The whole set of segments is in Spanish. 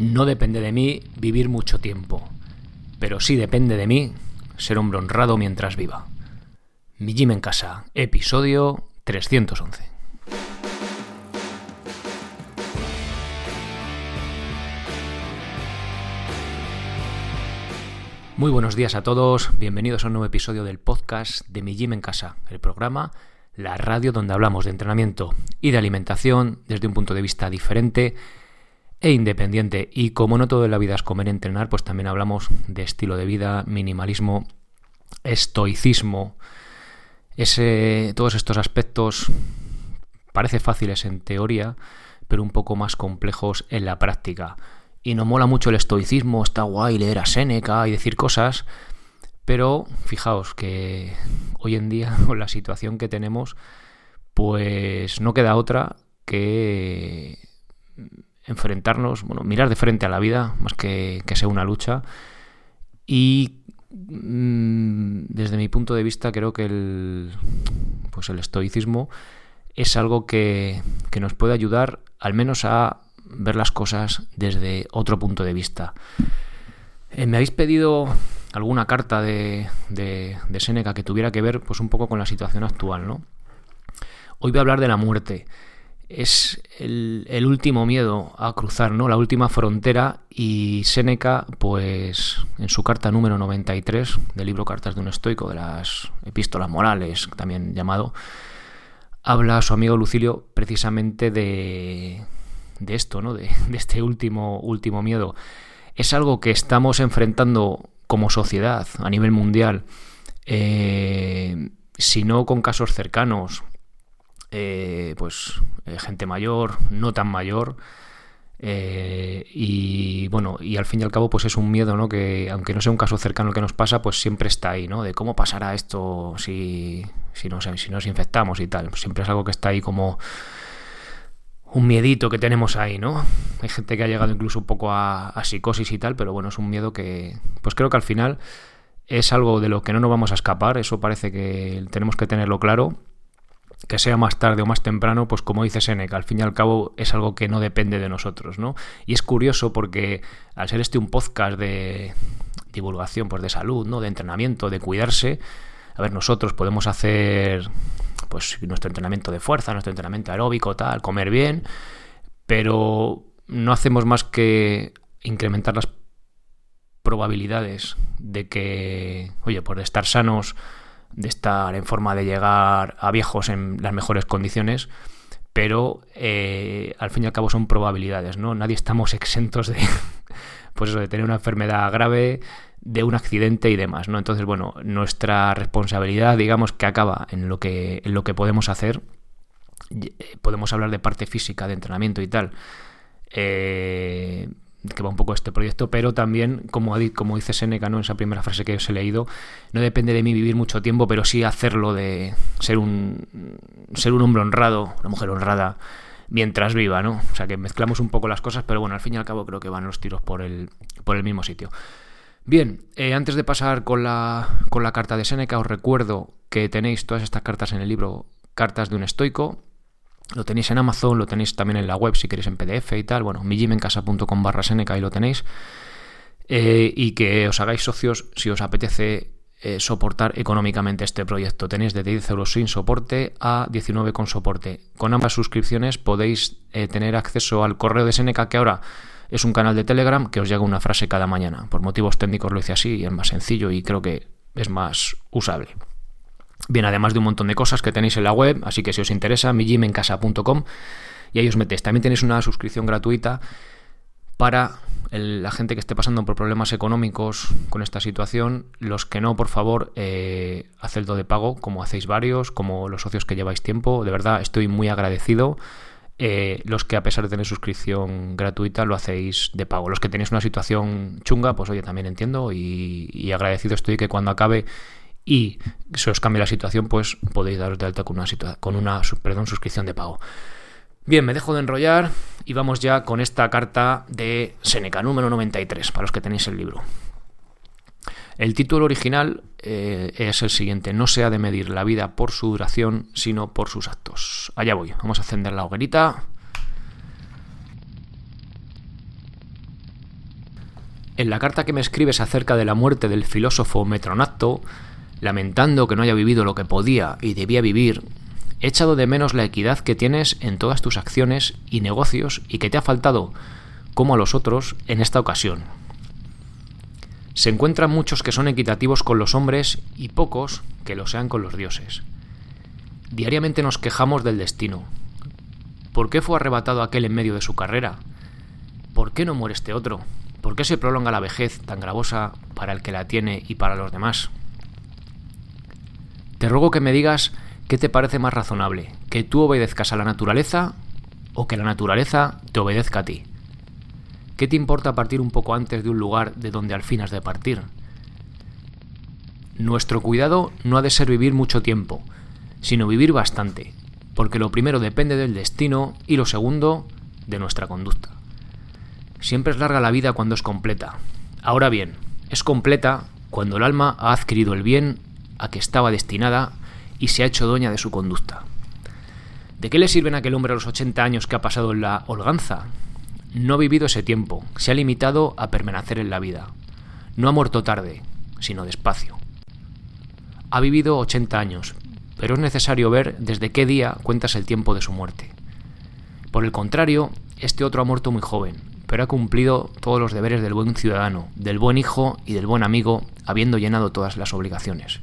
No depende de mí vivir mucho tiempo, pero sí depende de mí ser hombre honrado mientras viva. Mi Jim en casa, episodio 311. Muy buenos días a todos, bienvenidos a un nuevo episodio del podcast de Mi Gym en casa, el programa, la radio donde hablamos de entrenamiento y de alimentación desde un punto de vista diferente e independiente. Y como no todo en la vida es comer y entrenar, pues también hablamos de estilo de vida, minimalismo, estoicismo, ese, todos estos aspectos parece fáciles en teoría, pero un poco más complejos en la práctica. Y nos mola mucho el estoicismo, está guay leer a Séneca y decir cosas, pero fijaos que hoy en día, con la situación que tenemos, pues no queda otra que enfrentarnos, bueno, mirar de frente a la vida, más que, que sea una lucha. Y mm, desde mi punto de vista creo que el, pues el estoicismo es algo que, que nos puede ayudar al menos a ver las cosas desde otro punto de vista. Eh, me habéis pedido alguna carta de, de, Séneca que tuviera que ver pues un poco con la situación actual, ¿no? Hoy voy a hablar de la muerte es el, último miedo a cruzar, ¿no? La última frontera y Séneca, pues en su carta número 93 del libro Cartas de un estoico, de las epístolas morales, también llamado, habla a su amigo Lucilio precisamente de, de esto, ¿no? De, de, este último, último miedo. Es algo que estamos enfrentando como sociedad a nivel mundial, eh, si no con casos cercanos, eh, pues eh, gente mayor, no tan mayor. Eh, y bueno, y al fin y al cabo, pues es un miedo, ¿no? Que aunque no sea un caso cercano el que nos pasa, pues siempre está ahí, ¿no? De cómo pasará esto si, si, nos, si nos infectamos y tal. Siempre es algo que está ahí como un miedito que tenemos ahí, ¿no? Hay gente que ha llegado incluso un poco a, a psicosis y tal, pero bueno, es un miedo que, pues creo que al final es algo de lo que no nos vamos a escapar. Eso parece que tenemos que tenerlo claro que sea más tarde o más temprano, pues como dice Seneca, al fin y al cabo es algo que no depende de nosotros, ¿no? Y es curioso porque al ser este un podcast de divulgación, pues de salud, ¿no? De entrenamiento, de cuidarse, a ver, nosotros podemos hacer pues nuestro entrenamiento de fuerza, nuestro entrenamiento aeróbico, tal, comer bien, pero no hacemos más que incrementar las probabilidades de que, oye, por estar sanos, de estar en forma de llegar a viejos en las mejores condiciones, pero eh, al fin y al cabo son probabilidades, ¿no? Nadie estamos exentos de, pues eso, de tener una enfermedad grave, de un accidente y demás, ¿no? Entonces, bueno, nuestra responsabilidad, digamos, que acaba en lo que, en lo que podemos hacer. Eh, podemos hablar de parte física, de entrenamiento y tal. Eh, que va un poco este proyecto, pero también, como, como dice Seneca ¿no? en esa primera frase que os he leído, no depende de mí vivir mucho tiempo, pero sí hacerlo de ser un, ser un hombre honrado, una mujer honrada, mientras viva, ¿no? O sea que mezclamos un poco las cosas, pero bueno, al fin y al cabo creo que van los tiros por el, por el mismo sitio. Bien, eh, antes de pasar con la, con la carta de Seneca, os recuerdo que tenéis todas estas cartas en el libro Cartas de un estoico, lo tenéis en Amazon, lo tenéis también en la web si queréis en PDF y tal. Bueno, mijimencasa.com barra Seneca, ahí lo tenéis. Eh, y que os hagáis socios si os apetece eh, soportar económicamente este proyecto. Tenéis de 10 euros sin soporte a 19 con soporte. Con ambas suscripciones podéis eh, tener acceso al correo de Seneca, que ahora es un canal de Telegram que os llega una frase cada mañana. Por motivos técnicos lo hice así y es más sencillo y creo que es más usable. Bien, además de un montón de cosas que tenéis en la web, así que si os interesa, mijimencasa.com y ahí os metéis. También tenéis una suscripción gratuita para la gente que esté pasando por problemas económicos con esta situación. Los que no, por favor, eh, hacedlo de pago, como hacéis varios, como los socios que lleváis tiempo. De verdad, estoy muy agradecido. Eh, los que a pesar de tener suscripción gratuita lo hacéis de pago. Los que tenéis una situación chunga, pues oye, también entiendo y agradecido estoy que cuando acabe y se os cambie la situación, pues podéis daros de alta con una, con una suscripción de pago. Bien, me dejo de enrollar y vamos ya con esta carta de Seneca, número 93, para los que tenéis el libro. El título original eh, es el siguiente, no se ha de medir la vida por su duración, sino por sus actos. Allá voy, vamos a encender la hoguerita. En la carta que me escribes acerca de la muerte del filósofo Metronacto, lamentando que no haya vivido lo que podía y debía vivir, he echado de menos la equidad que tienes en todas tus acciones y negocios y que te ha faltado, como a los otros, en esta ocasión. Se encuentran muchos que son equitativos con los hombres y pocos que lo sean con los dioses. Diariamente nos quejamos del destino. ¿Por qué fue arrebatado aquel en medio de su carrera? ¿Por qué no muere este otro? ¿Por qué se prolonga la vejez tan gravosa para el que la tiene y para los demás? Te ruego que me digas qué te parece más razonable, que tú obedezcas a la naturaleza o que la naturaleza te obedezca a ti. ¿Qué te importa partir un poco antes de un lugar de donde al fin has de partir? Nuestro cuidado no ha de ser vivir mucho tiempo, sino vivir bastante, porque lo primero depende del destino y lo segundo de nuestra conducta. Siempre es larga la vida cuando es completa. Ahora bien, es completa cuando el alma ha adquirido el bien a que estaba destinada y se ha hecho dueña de su conducta. ¿De qué le sirven a aquel hombre a los 80 años que ha pasado en la holganza, no ha vivido ese tiempo, se ha limitado a permanecer en la vida. No ha muerto tarde, sino despacio. Ha vivido 80 años, pero es necesario ver desde qué día cuentas el tiempo de su muerte. Por el contrario, este otro ha muerto muy joven, pero ha cumplido todos los deberes del buen ciudadano, del buen hijo y del buen amigo, habiendo llenado todas las obligaciones.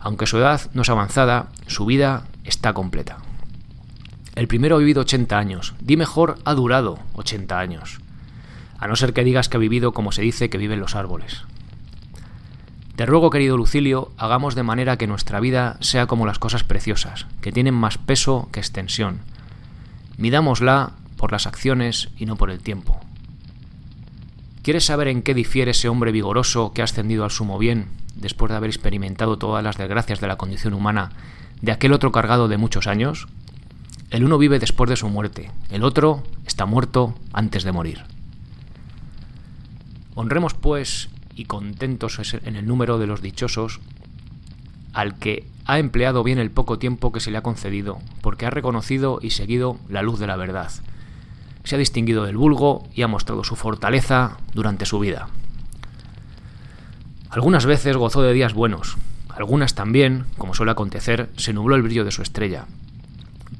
Aunque su edad no es avanzada, su vida está completa. El primero ha vivido 80 años. Di mejor, ha durado 80 años. A no ser que digas que ha vivido como se dice que viven los árboles. Te ruego, querido Lucilio, hagamos de manera que nuestra vida sea como las cosas preciosas, que tienen más peso que extensión. Midámosla por las acciones y no por el tiempo. ¿Quieres saber en qué difiere ese hombre vigoroso que ha ascendido al sumo bien, después de haber experimentado todas las desgracias de la condición humana, de aquel otro cargado de muchos años? El uno vive después de su muerte, el otro está muerto antes de morir. Honremos, pues, y contentos en el número de los dichosos, al que ha empleado bien el poco tiempo que se le ha concedido, porque ha reconocido y seguido la luz de la verdad. Se ha distinguido del vulgo y ha mostrado su fortaleza durante su vida. Algunas veces gozó de días buenos, algunas también, como suele acontecer, se nubló el brillo de su estrella,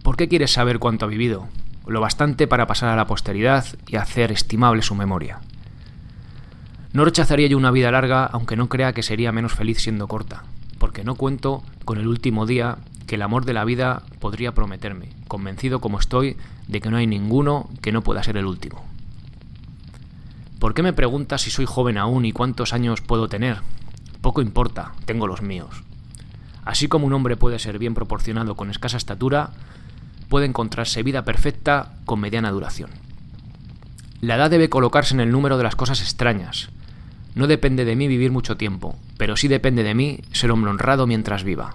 ¿Por qué quieres saber cuánto ha vivido? Lo bastante para pasar a la posteridad y hacer estimable su memoria. No rechazaría yo una vida larga, aunque no crea que sería menos feliz siendo corta, porque no cuento con el último día que el amor de la vida podría prometerme, convencido como estoy de que no hay ninguno que no pueda ser el último. ¿Por qué me preguntas si soy joven aún y cuántos años puedo tener? Poco importa, tengo los míos. Así como un hombre puede ser bien proporcionado con escasa estatura, puede encontrarse vida perfecta con mediana duración. La edad debe colocarse en el número de las cosas extrañas. No depende de mí vivir mucho tiempo, pero sí depende de mí ser hombre honrado mientras viva.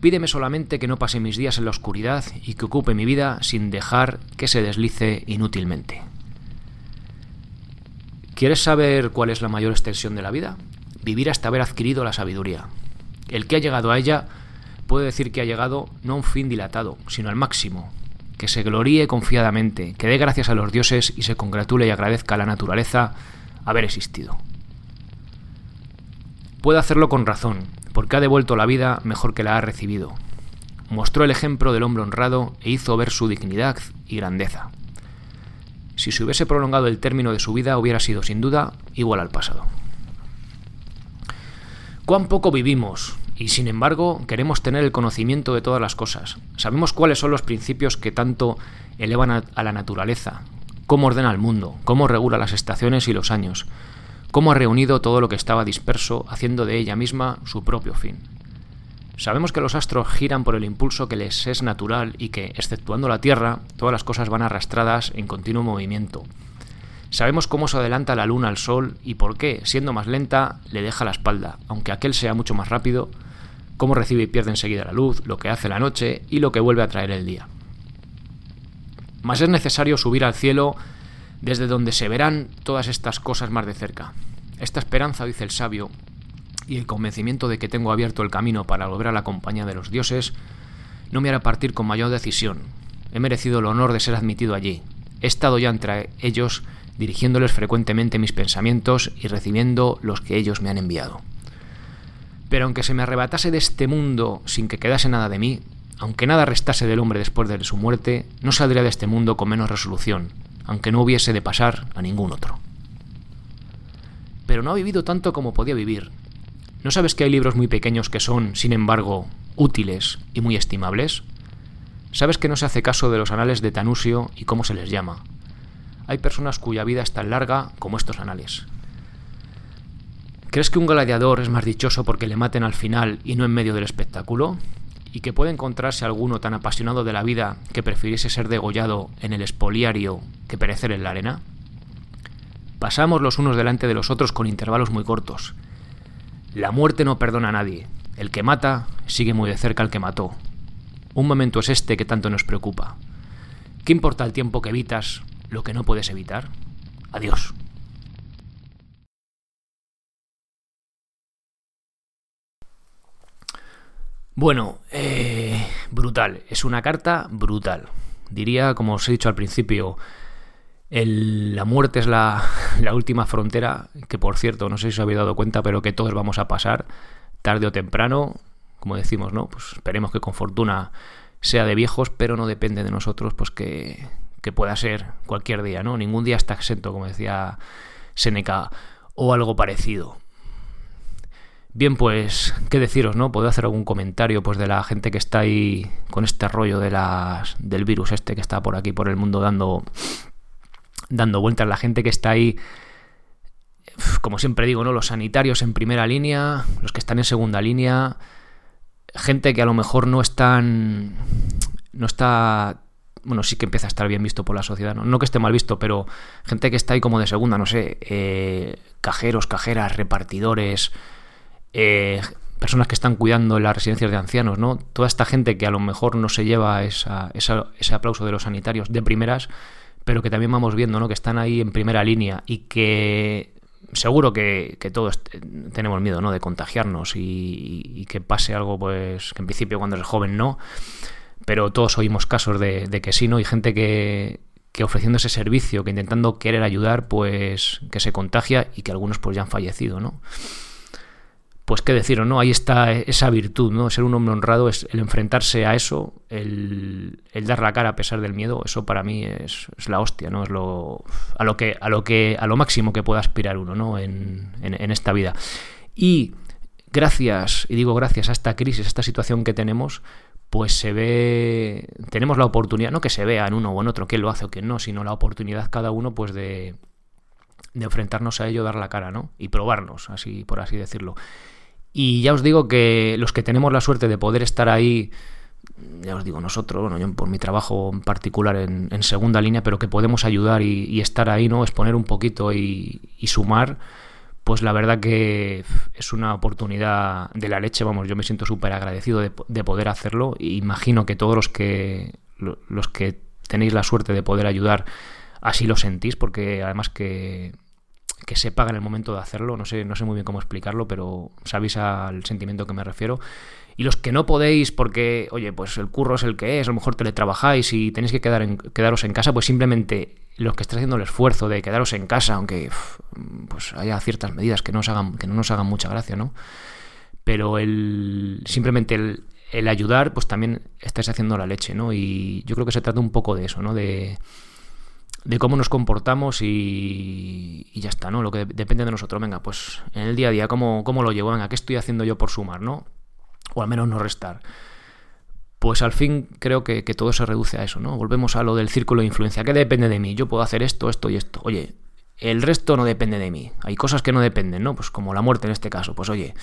Pídeme solamente que no pase mis días en la oscuridad y que ocupe mi vida sin dejar que se deslice inútilmente. ¿Quieres saber cuál es la mayor extensión de la vida? Vivir hasta haber adquirido la sabiduría. El que ha llegado a ella puede decir que ha llegado no a un fin dilatado, sino al máximo, que se gloríe confiadamente, que dé gracias a los dioses y se congratule y agradezca a la naturaleza haber existido. Puede hacerlo con razón, porque ha devuelto la vida mejor que la ha recibido. Mostró el ejemplo del hombre honrado e hizo ver su dignidad y grandeza. Si se hubiese prolongado el término de su vida hubiera sido sin duda igual al pasado. ¿Cuán poco vivimos? y sin embargo queremos tener el conocimiento de todas las cosas. Sabemos cuáles son los principios que tanto elevan a, la naturaleza, cómo ordena el mundo, cómo regula las estaciones y los años, cómo ha reunido todo lo que estaba disperso, haciendo de ella misma su propio fin. Sabemos que los astros giran por el impulso que les es natural y que, exceptuando la Tierra, todas las cosas van arrastradas en continuo movimiento. Sabemos cómo se adelanta la luna al sol y por qué, siendo más lenta, le deja la espalda, aunque aquel sea mucho más rápido, cómo recibe y pierde enseguida la luz, lo que hace la noche y lo que vuelve a traer el día. Mas es necesario subir al cielo desde donde se verán todas estas cosas más de cerca. Esta esperanza, dice el sabio, y el convencimiento de que tengo abierto el camino para volver a la compañía de los dioses, no me hará partir con mayor decisión. He merecido el honor de ser admitido allí. He estado ya entre ellos dirigiéndoles frecuentemente mis pensamientos y recibiendo los que ellos me han enviado. Pero aunque se me arrebatase de este mundo sin que quedase nada de mí, aunque nada restase del hombre después de su muerte, no saldría de este mundo con menos resolución, aunque no hubiese de pasar a ningún otro. Pero no ha vivido tanto como podía vivir. ¿No sabes que hay libros muy pequeños que son, sin embargo, útiles y muy estimables? ¿Sabes que no se hace caso de los anales de Tanusio y cómo se les llama? Hay personas cuya vida es tan larga como estos anales. ¿Crees que un gladiador es más dichoso porque le maten al final y no en medio del espectáculo? ¿Y que puede encontrarse alguno tan apasionado de la vida que prefiriese ser degollado en el espoliario que perecer en la arena? Pasamos los unos delante de los otros con intervalos muy cortos. La muerte no perdona a nadie. El que mata sigue muy de cerca al que mató. Un momento es este que tanto nos preocupa. ¿Qué importa el tiempo que evitas lo que no puedes evitar? Adiós. Bueno, eh, brutal. Es una carta brutal. Diría, como os he dicho al principio, la muerte es la, la, última frontera, que por cierto, no sé si os habéis dado cuenta, pero que todos vamos a pasar, tarde o temprano, como decimos, ¿no? Pues esperemos que con fortuna sea de viejos, pero no depende de nosotros, pues que, que pueda ser cualquier día, ¿no? Ningún día está exento, como decía Seneca, o algo parecido. Bien, pues, ¿qué deciros, no? Puedo hacer algún comentario pues de la gente que está ahí con este rollo de las, del virus este que está por aquí, por el mundo, dando, dando vueltas. La gente que está ahí, como siempre digo, ¿no? Los sanitarios en primera línea, los que están en segunda línea, gente que a lo mejor no están... no está bueno, sí que empieza a estar bien visto por la sociedad, no, no que esté mal visto, pero gente que está ahí como de segunda, no sé, eh, cajeros, cajeras, repartidores, eh, personas que están cuidando las residencias de ancianos, ¿no? Toda esta gente que a lo mejor no se lleva ese aplauso de los sanitarios de primeras, pero que también vamos viendo, ¿no? Que están ahí en primera línea y que seguro que, todos tenemos miedo, ¿no? De contagiarnos y, que pase algo, pues, que en principio cuando eres joven no, pero todos oímos casos de, de que sí, ¿no? Y gente que, que ofreciendo ese servicio, que intentando querer ayudar, pues que se contagia y que algunos pues ya han fallecido, ¿no? Pues qué decir, ¿no? Ahí está esa virtud, ¿no? Ser un hombre honrado es el enfrentarse a eso, el, dar la cara a pesar del miedo, eso para mí es, la hostia, ¿no? Es lo, a lo que, a lo que, a lo máximo que pueda aspirar uno, ¿no? En, en, esta vida. Y gracias, y digo gracias a esta crisis, a esta situación que tenemos, pues se ve, tenemos la oportunidad, no que se vea en uno o en otro quién lo hace o quién no, sino la oportunidad cada uno, pues de, de enfrentarnos a ello, dar la cara, ¿no? Y probarnos, así, por así decirlo. Y ya os digo que los que tenemos la suerte de poder estar ahí, ya os digo nosotros, bueno, yo por mi trabajo en particular en, segunda línea, pero que podemos ayudar y, estar ahí, ¿no? Exponer un poquito y, sumar, pues la verdad que es una oportunidad de la leche, vamos, yo me siento súper agradecido de, de, poder hacerlo e imagino que todos los que, los que tenéis la suerte de poder ayudar así lo sentís, porque además que que se paga en el momento de hacerlo. No sé, no sé muy bien cómo explicarlo, pero sabéis al sentimiento que me refiero. Y los que no podéis porque, oye, pues el curro es el que es, a lo mejor teletrabajáis y tenéis que quedar quedaros en casa, pues simplemente los que estáis haciendo el esfuerzo de quedaros en casa, aunque pues haya ciertas medidas que no, os hagan, que no nos hagan mucha gracia, ¿no? Pero el, simplemente el, el ayudar, pues también estáis haciendo la leche, ¿no? Y yo creo que se trata un poco de eso, ¿no? De, de cómo nos comportamos y, ya está, ¿no? Lo que depende de nosotros. Venga, pues en el día a día, ¿cómo, ¿cómo, lo llevo? Venga, ¿qué estoy haciendo yo por sumar, ¿no? O al menos no restar. Pues al fin creo que, todo se reduce a eso, ¿no? Volvemos a lo del círculo de influencia. ¿Qué depende de mí? Yo puedo hacer esto, esto y esto. Oye, el resto no depende de mí. Hay cosas que no dependen, ¿no? Pues como la muerte en este caso. Pues oye,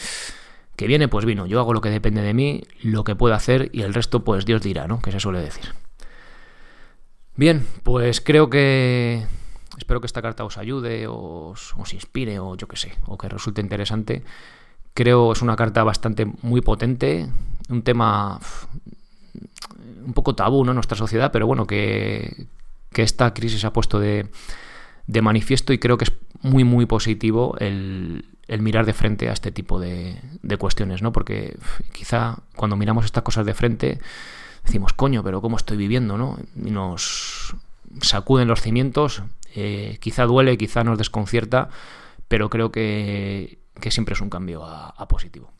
que viene, pues vino. Yo hago lo que depende de mí, lo que puedo hacer y el resto, pues Dios dirá, ¿no? Que se suele decir. Bien, pues creo que espero que esta carta os ayude, os, os inspire o yo qué sé, o que resulte interesante. Creo es una carta bastante muy potente, un tema un poco tabú ¿no? en nuestra sociedad, pero bueno, que, que esta crisis ha puesto de, de, manifiesto y creo que es muy, muy positivo el, el mirar de frente a este tipo de, de cuestiones, ¿no? Porque quizá cuando miramos estas cosas de frente decimos, coño, pero ¿cómo estoy viviendo, no? Nos, sacuden los cimientos, eh, quizá duele, quizá nos desconcierta, pero creo que, siempre es un cambio a, positivo.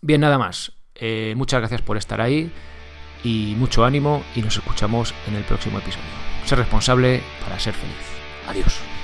Bien, nada más. Eh, muchas gracias por estar ahí y mucho ánimo y nos escuchamos en el próximo episodio. Ser responsable para ser feliz. Adiós.